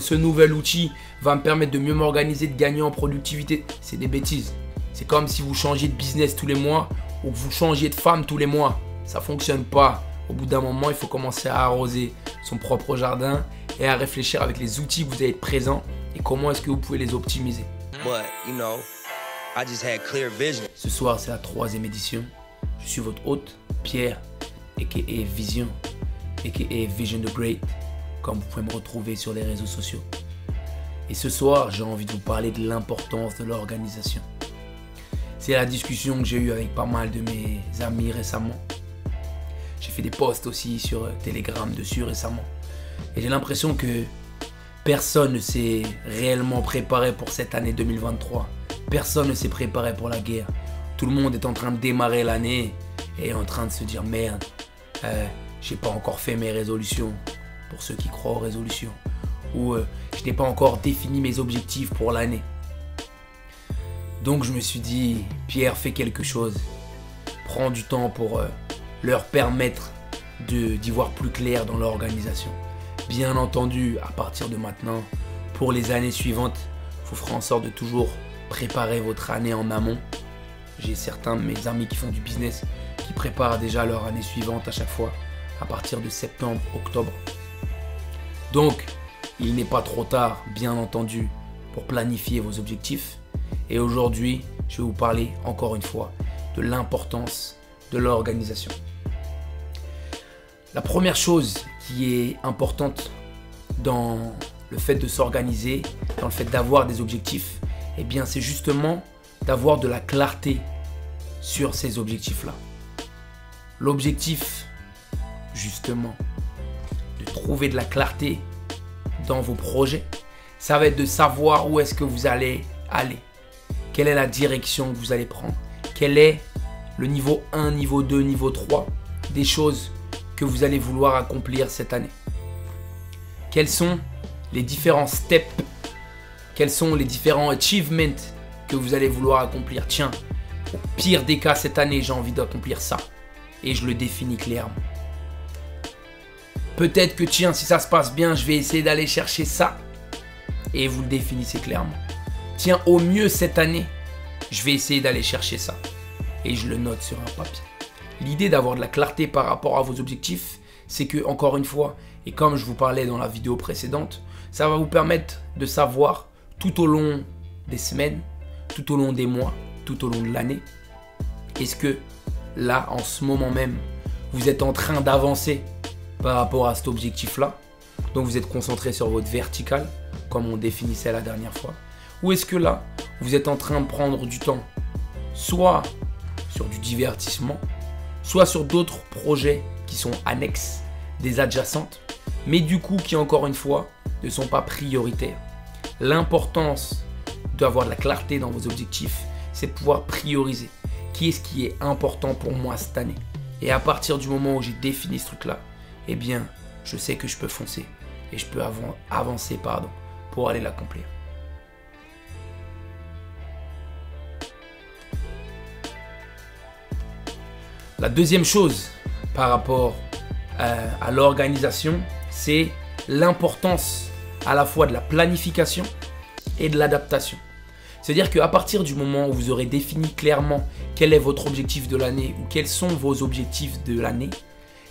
ce nouvel outil va me permettre de mieux m'organiser, de gagner en productivité. C'est des bêtises. C'est comme si vous changiez de business tous les mois ou que vous changiez de femme tous les mois. Ça fonctionne pas. Au bout d'un moment, il faut commencer à arroser son propre jardin et à réfléchir avec les outils que vous avez présents et comment est-ce que vous pouvez les optimiser. Ce soir, c'est la troisième édition. Je suis votre hôte, Pierre, aka Vision, aka Vision the Great, comme vous pouvez me retrouver sur les réseaux sociaux. Et ce soir, j'ai envie de vous parler de l'importance de l'organisation. C'est la discussion que j'ai eue avec pas mal de mes amis récemment. J'ai fait des posts aussi sur Telegram dessus récemment. Et j'ai l'impression que personne ne s'est réellement préparé pour cette année 2023. Personne ne s'est préparé pour la guerre. Tout le monde est en train de démarrer l'année et en train de se dire merde, euh, j'ai pas encore fait mes résolutions. Pour ceux qui croient aux résolutions. Ou euh, je n'ai pas encore défini mes objectifs pour l'année. Donc je me suis dit, Pierre, fais quelque chose. Prends du temps pour euh, leur permettre d'y voir plus clair dans l'organisation. Bien entendu, à partir de maintenant, pour les années suivantes, vous ferez en sorte de toujours préparer votre année en amont. J'ai certains de mes amis qui font du business qui préparent déjà leur année suivante à chaque fois, à partir de septembre, octobre. Donc, il n'est pas trop tard, bien entendu, pour planifier vos objectifs. Et aujourd'hui, je vais vous parler encore une fois de l'importance de l'organisation. La première chose qui est importante dans le fait de s'organiser, dans le fait d'avoir des objectifs, eh bien c'est justement d'avoir de la clarté sur ces objectifs-là. L'objectif, justement, trouver de la clarté dans vos projets, ça va être de savoir où est-ce que vous allez aller. Quelle est la direction que vous allez prendre Quel est le niveau 1, niveau 2, niveau 3 des choses que vous allez vouloir accomplir cette année Quels sont les différents steps Quels sont les différents achievements que vous allez vouloir accomplir Tiens, au pire des cas, cette année, j'ai envie d'accomplir ça. Et je le définis clairement. Peut-être que tiens, si ça se passe bien, je vais essayer d'aller chercher ça. Et vous le définissez clairement. Tiens, au mieux cette année, je vais essayer d'aller chercher ça. Et je le note sur un papier. L'idée d'avoir de la clarté par rapport à vos objectifs, c'est que, encore une fois, et comme je vous parlais dans la vidéo précédente, ça va vous permettre de savoir tout au long des semaines, tout au long des mois, tout au long de l'année, est-ce que là, en ce moment même, vous êtes en train d'avancer par rapport à cet objectif-là Donc vous êtes concentré sur votre vertical, comme on définissait la dernière fois. Ou est-ce que là, vous êtes en train de prendre du temps, soit sur du divertissement, soit sur d'autres projets qui sont annexes, des adjacentes, mais du coup qui encore une fois ne sont pas prioritaires. L'importance d'avoir de la clarté dans vos objectifs, c'est pouvoir prioriser. Qui est-ce qui est important pour moi cette année? Et à partir du moment où j'ai défini ce truc-là, eh bien, je sais que je peux foncer et je peux avancer pardon, pour aller l'accomplir. La deuxième chose par rapport euh, à, l'organisation, c'est l'importance à la fois de la planification et de l'adaptation. C'est-à-dire qu'à partir du moment où vous aurez défini clairement quel est votre objectif de l'année ou quels sont vos objectifs de l'année,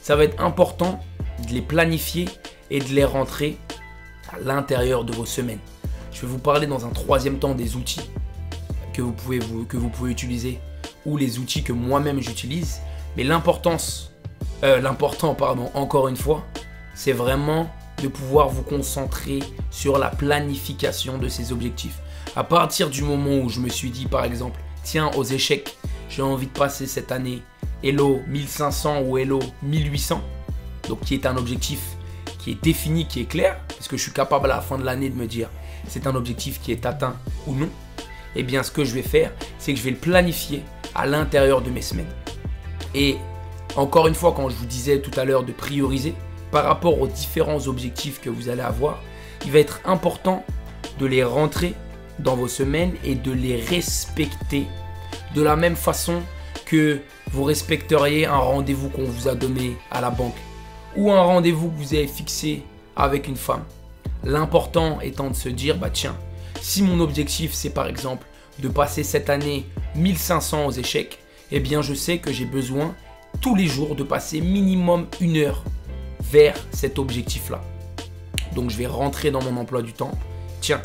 ça va être important de les planifier et de les rentrer à l'intérieur de vos semaines. Je vais vous parler dans un troisième temps des outils que vous pouvez, que vous pouvez utiliser ou les outils que moi-même j'utilise mais l'importance, euh, l'important, pardon, encore une fois, c'est vraiment de pouvoir vous concentrer sur la planification de ces objectifs. À partir du moment où je me suis dit, par exemple, tiens, aux échecs, j'ai envie de passer cette année Hello 1500 ou Hello 1800, donc qui est un objectif qui est défini, qui est clair, parce que je suis capable à la fin de l'année de me dire c'est un objectif qui est atteint ou non, eh bien ce que je vais faire, c'est que je vais le planifier à l'intérieur de mes semaines. Et encore une fois, quand je vous disais tout à l'heure de prioriser, par rapport aux différents objectifs que vous allez avoir, il va être important de les rentrer dans vos semaines et de les respecter de la même façon que vous respecteriez un rendez-vous qu'on vous a donné à la banque ou un rendez-vous que vous avez fixé avec une femme. L'important étant de se dire, bah tiens, si mon objectif c'est par exemple de passer cette année 1500 aux échecs, eh bien je sais que j'ai besoin tous les jours de passer minimum une heure vers cet objectif-là. Donc je vais rentrer dans mon emploi du temps. Tiens,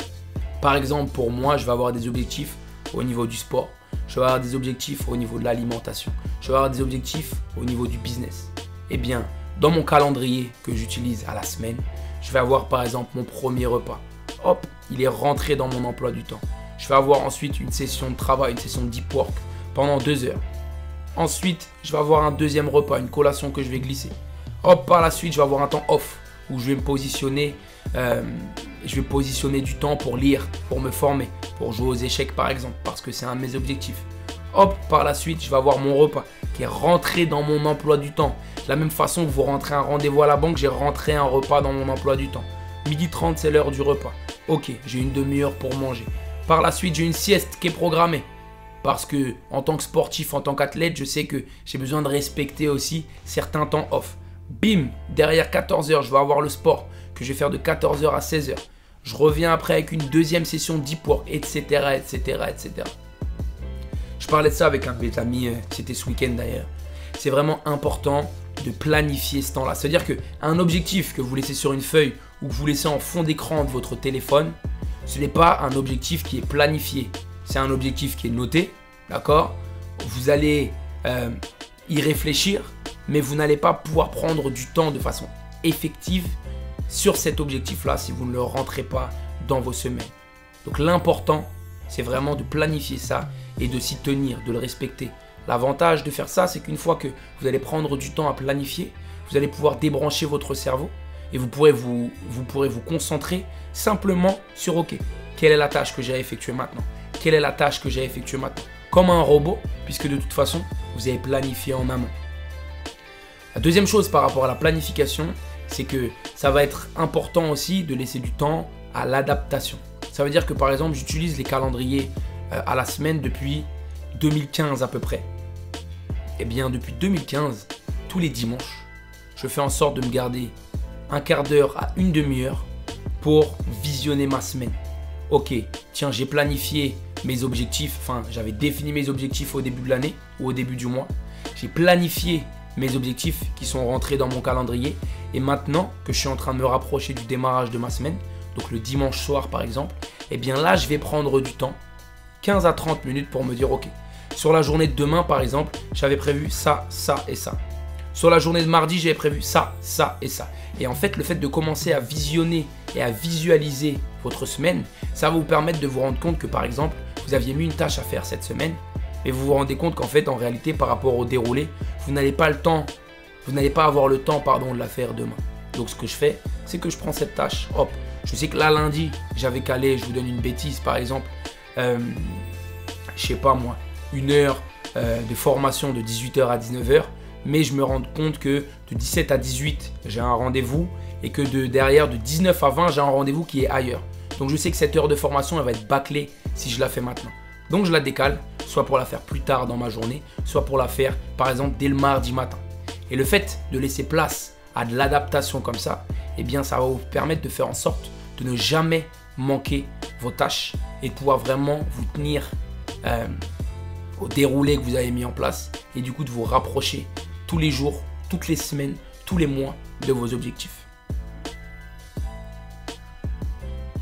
par exemple pour moi, je vais avoir des objectifs au niveau du sport. Je vais avoir des objectifs au niveau de l'alimentation. Je vais avoir des objectifs au niveau du business. Eh bien, dans mon calendrier que j'utilise à la semaine, je vais avoir par exemple mon premier repas. Hop, il est rentré dans mon emploi du temps. Je vais avoir ensuite une session de travail, une session de deep work pendant deux heures. Ensuite, je vais avoir un deuxième repas, une collation que je vais glisser. Hop, par la suite, je vais avoir un temps off où je vais me positionner, euh, je vais positionner du temps pour lire, pour me former, pour jouer aux échecs par exemple, parce que c'est un de mes objectifs. Hop, par la suite, je vais avoir mon repas qui est rentré dans mon emploi du temps. De la même façon que vous rentrez un rendez-vous à la banque, j'ai rentré un repas dans mon emploi du temps. Midi 30, c'est l'heure du repas. Ok, j'ai une demi-heure pour manger. Par la suite, j'ai une sieste qui est programmée. Parce que en tant que sportif, en tant qu'athlète, je sais que j'ai besoin de respecter aussi certains temps off. Bim, derrière 14h, je vais avoir le sport que je vais faire de 14h à 16h. Je reviens après avec une deuxième session deep work, etc., etc., etc. Je parlais de ça avec un de mes amis, euh, c'était ce week-end d'ailleurs. C'est vraiment important de planifier ce temps-là. C'est-à-dire qu'un objectif que vous laissez sur une feuille ou que vous laissez en fond d'écran de votre téléphone, ce n'est pas un objectif qui est planifié. C'est un objectif qui est noté, d'accord? Vous allez euh, y réfléchir, mais vous n'allez pas pouvoir prendre du temps de façon effective sur cet objectif-là si vous ne le rentrez pas dans vos semaines. Donc l'important, c'est vraiment de planifier ça et de s'y tenir, de le respecter. L'avantage de faire ça, c'est qu'une fois que vous allez prendre du temps à planifier, vous allez pouvoir débrancher votre cerveau et vous pourrez vous, vous, pourrez vous concentrer simplement sur OK, quelle est la tâche que j'ai à effectuer maintenant? Quelle est la tâche que j'ai à effectuer maintenant? Comme un robot, puisque de toute façon, vous avez planifié en amont. La deuxième chose par rapport à la planification, c'est que ça va être important aussi de laisser du temps à l'adaptation. Ça veut dire que par exemple, j'utilise les calendriers euh, à la semaine depuis 2015 à peu près. Eh bien, depuis 2015, tous les dimanches, je fais en sorte de me garder un quart d'heure à une demi-heure pour visionner ma semaine. Ok, tiens, j'ai planifié mes objectifs, enfin, j'avais défini mes objectifs au début de l'année ou au début du mois. J'ai planifié mes objectifs qui sont rentrés dans mon calendrier. Et maintenant que je suis en train de me rapprocher du démarrage de ma semaine, donc le dimanche soir par exemple, eh bien là, je vais prendre du temps, 15 à 30 minutes pour me dire, ok, sur la journée de demain par exemple, j'avais prévu ça, ça et ça. Sur la journée de mardi, j'avais prévu ça, ça et ça. Et en fait, le fait de commencer à visionner et à visualiser votre semaine, ça va vous permettre de vous rendre compte que par exemple, vous aviez mis une tâche à faire cette semaine et vous vous rendez compte qu'en fait, en réalité, par rapport au déroulé, vous n'allez pas le temps, vous n'allez pas avoir le temps, pardon, de la faire demain. Donc ce que je fais, c'est que je prends cette tâche, hop, je sais que là lundi, j'avais calé, je vous donne une bêtise par exemple, euh, je sais pas moi, une heure euh, de formation de 18h à 19h, mais je me rends compte que de 17 à 18, j'ai un rendez-vous et que de derrière de 19 à 20, j'ai un rendez-vous qui est ailleurs. Donc je sais que cette heure de formation, elle va être bâclée si je la fais maintenant. Donc je la décale, soit pour la faire plus tard dans ma journée, soit pour la faire par exemple dès le mardi matin. Et le fait de laisser place à de l'adaptation comme ça, eh bien ça va vous permettre de faire en sorte de ne jamais manquer vos tâches et de pouvoir vraiment vous tenir euh, au déroulé que vous avez mis en place et du coup de vous rapprocher tous les jours, toutes les semaines, tous les mois de vos objectifs.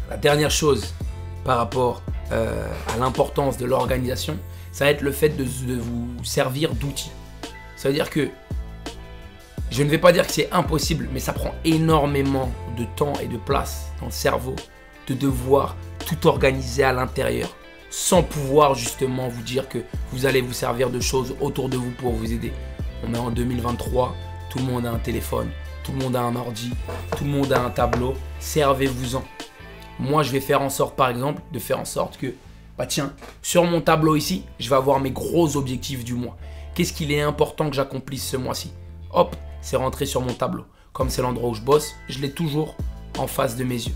La dernière chose par rapport euh, à l'importance de l'organisation, ça va être le fait de, vous servir d'outils. Ça veut dire que je ne vais pas dire que c'est impossible, mais ça prend énormément de temps et de place dans le cerveau de devoir tout organiser à l'intérieur sans pouvoir justement vous dire que vous allez vous servir de choses autour de vous pour vous aider. On est en 2023, tout le monde a un téléphone, tout le monde a un ordi, tout le monde a un tableau. Servez-vous-en. Moi, je vais faire en sorte, par exemple, de faire en sorte que, bah tiens, sur mon tableau ici, je vais avoir mes gros objectifs du mois. Qu'est-ce qu'il est important que j'accomplisse ce mois-ci? Hop, c'est rentré sur mon tableau. Comme c'est l'endroit où je bosse, je l'ai toujours en face de mes yeux.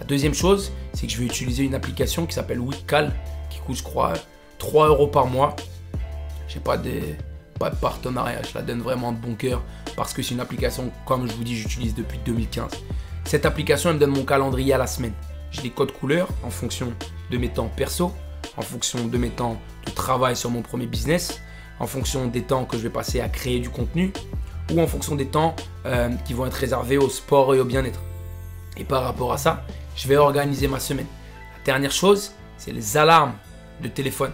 La deuxième chose, c'est que je vais utiliser une application qui s'appelle Weekcal, qui coûte, je crois, 3 euros par mois. J'ai pas pas de partenariat, je la donne vraiment de bon cœur parce que c'est une application, comme je vous dis, j'utilise depuis 2015 Cette application, me donne mon calendrier à la semaine. J'ai des codes couleurs en fonction de mes temps perso, en fonction de mes temps de travail sur mon premier business, en fonction des temps que je vais passer à créer du contenu ou en fonction des temps euh, qui vont être réservés au sport et au bien-être. Et par rapport à ça, je vais organiser ma semaine. La dernière chose, c'est les alarmes de téléphone.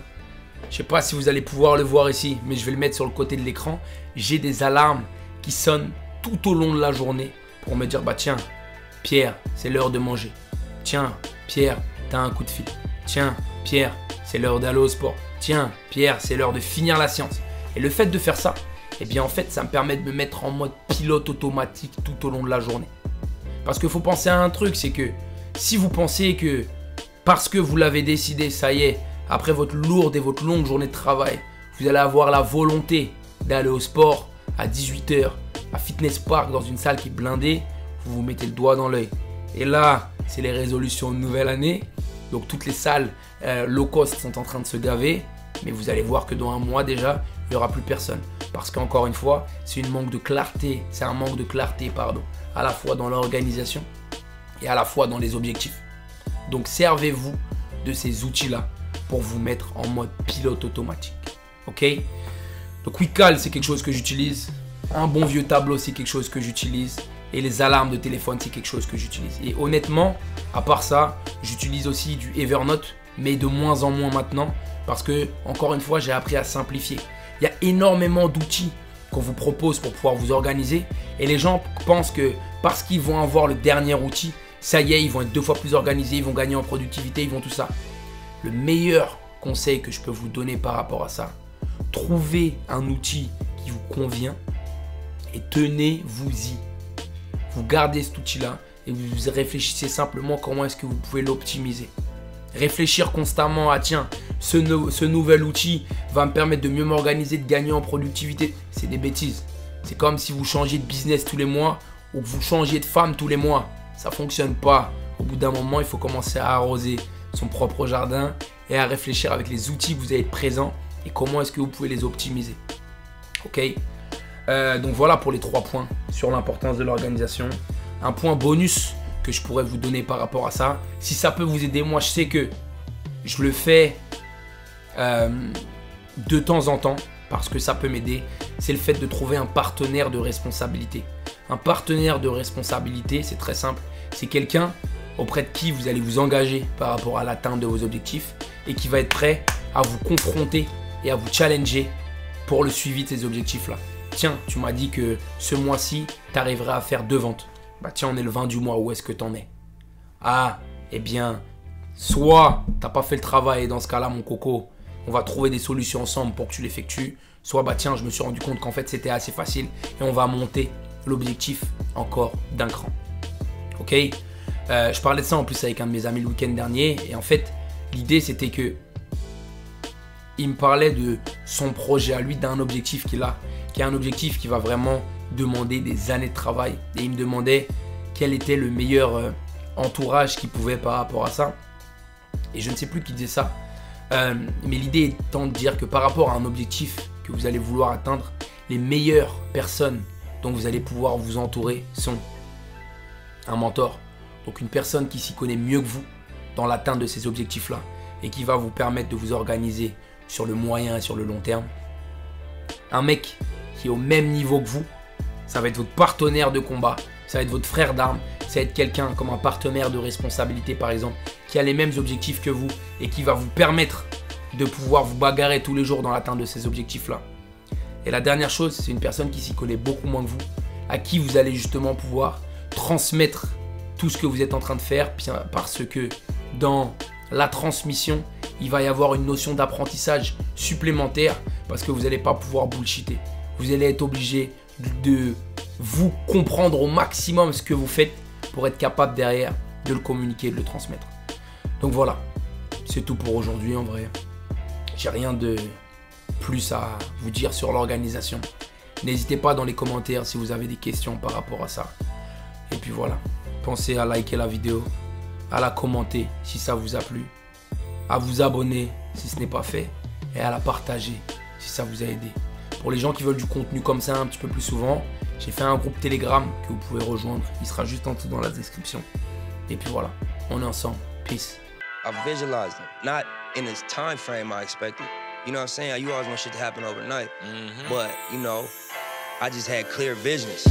Je ne sais pas si vous allez pouvoir le voir ici, mais je vais le mettre sur le côté de l'écran. J'ai des alarmes qui sonnent tout au long de la journée pour me dire bah tiens, Pierre, c'est l'heure de manger. Tiens, Pierre, t'as un coup de fil. Tiens, Pierre, c'est l'heure d'aller au sport. Tiens, Pierre, c'est l'heure de finir la science. Et le fait de faire ça, eh bien en fait, ça me permet de me mettre en mode pilote automatique tout au long de la journée. Parce qu'il faut penser à un truc, c'est que si vous pensez que parce que vous l'avez décidé, ça y est, après votre lourde et votre longue journée de travail, vous allez avoir la volonté d'aller au sport à 18h, à Fitness Park, dans une salle qui est blindée, vous vous mettez le doigt dans l'œil. Et là, c'est les résolutions de nouvelle année. Donc toutes les salles euh, low cost sont en train de se gaver. Mais vous allez voir que dans un mois déjà, il n'y aura plus personne. Parce qu'encore une fois, c'est une manque de clarté. C'est un manque de clarté, pardon. À la fois dans l'organisation et à la fois dans les objectifs. Donc servez-vous de ces outils-là pour vous mettre en mode pilote automatique. Ok? Donc WeCal, c'est quelque chose que j'utilise. Un bon vieux tableau, c'est quelque chose que j'utilise. Et les alarmes de téléphone, c'est quelque chose que j'utilise. Et honnêtement, à part ça, j'utilise aussi du Evernote, mais de moins en moins maintenant. Parce que, encore une fois, j'ai appris à simplifier. Il y a énormément d'outils qu'on vous propose pour pouvoir vous organiser. Et les gens pensent que parce qu'ils vont avoir le dernier outil, ça y est, ils vont être deux fois plus organisés, ils vont gagner en productivité, ils vont tout ça. Le meilleur conseil que je peux vous donner par rapport à ça, trouvez un outil qui vous convient et tenez-vous-y vous gardez cet outil-là et vous réfléchissez simplement comment est-ce que vous pouvez l'optimiser. Réfléchir constamment à tiens, ce, nouvel outil va me permettre de mieux m'organiser, de gagner en productivité. C'est des bêtises. C'est comme si vous changiez de business tous les mois ou que vous changiez de femme tous les mois. Ça ne fonctionne pas. Au bout d'un moment, il faut commencer à arroser son propre jardin et à réfléchir avec les outils que vous avez présents et comment est-ce que vous pouvez les optimiser. Ok? Euh, donc voilà pour les trois points sur l'importance de l'organisation. Un point bonus que je pourrais vous donner par rapport à ça, si ça peut vous aider, moi je sais que je le fais euh, de temps en temps parce que ça peut m'aider, c'est le fait de trouver un partenaire de responsabilité. Un partenaire de responsabilité, c'est très simple, c'est quelqu'un auprès de qui vous allez vous engager par rapport à l'atteinte de vos objectifs et qui va être prêt à vous confronter et à vous challenger pour le suivi de ces objectifs-là. Tiens, tu m'as dit que ce mois-ci, tu arriverais à faire deux ventes. Bah tiens, on est le 20 du mois, où est-ce que tu en es? Ah, eh bien, soit t'as pas fait le travail, et dans ce cas-là, mon coco, on va trouver des solutions ensemble pour que tu l'effectues. Soit, bah tiens, je me suis rendu compte qu'en fait, c'était assez facile et on va monter l'objectif encore d'un cran. Ok? Euh, Je parlais de ça en plus avec un de mes amis le week-end dernier et en fait, l'idée c'était que il me parlait de son projet à lui, d'un objectif qu'il a qui a un objectif qui va vraiment demander des années de travail. Et il me demandait quel était le meilleur euh, entourage qu'il pouvait par rapport à ça. Et je ne sais plus qui disait ça. Euh, mais l'idée étant de dire que par rapport à un objectif que vous allez vouloir atteindre, les meilleures personnes dont vous allez pouvoir vous entourer sont un mentor. Donc une personne qui s'y connaît mieux que vous dans l'atteinte de ces objectifs-là et qui va vous permettre de vous organiser sur le moyen et sur le long terme. Un mec au même niveau que vous. Ça va être votre partenaire de combat, ça va être votre frère d'armes, ça va être quelqu'un comme un partenaire de responsabilité par exemple, qui a les mêmes objectifs que vous et qui va vous permettre de pouvoir vous bagarrer tous les jours dans l'atteinte de ces objectifs-là. Et la dernière chose, c'est une personne qui s'y connaît beaucoup moins que vous, à qui vous allez justement pouvoir transmettre tout ce que vous êtes en train de faire, parce que dans la transmission, il va y avoir une notion d'apprentissage supplémentaire, parce que vous n'allez pas pouvoir bullshiter vous allez être obligé de vous comprendre au maximum ce que vous faites pour être capable derrière de le communiquer, de le transmettre. Donc voilà, c'est tout pour aujourd'hui en vrai. J'ai rien de plus à vous dire sur l'organisation. N'hésitez pas dans les commentaires si vous avez des questions par rapport à ça. Et puis voilà, pensez à liker la vidéo, à la commenter si ça vous a plu, à vous abonner si ce n'est pas fait et à la partager si ça vous a aidé. Pour les gens qui veulent du contenu comme ça un petit peu plus souvent, J'ai fait un groupe Telegram que vous pouvez rejoindre. Il sera juste en dessous dans la description. Et puis voilà, on est ensemble. Peace. I visualized it. Not in this time frame I expected. You know what I'm saying? You always want shit to happen overnight. But, you know, I just had clear visions.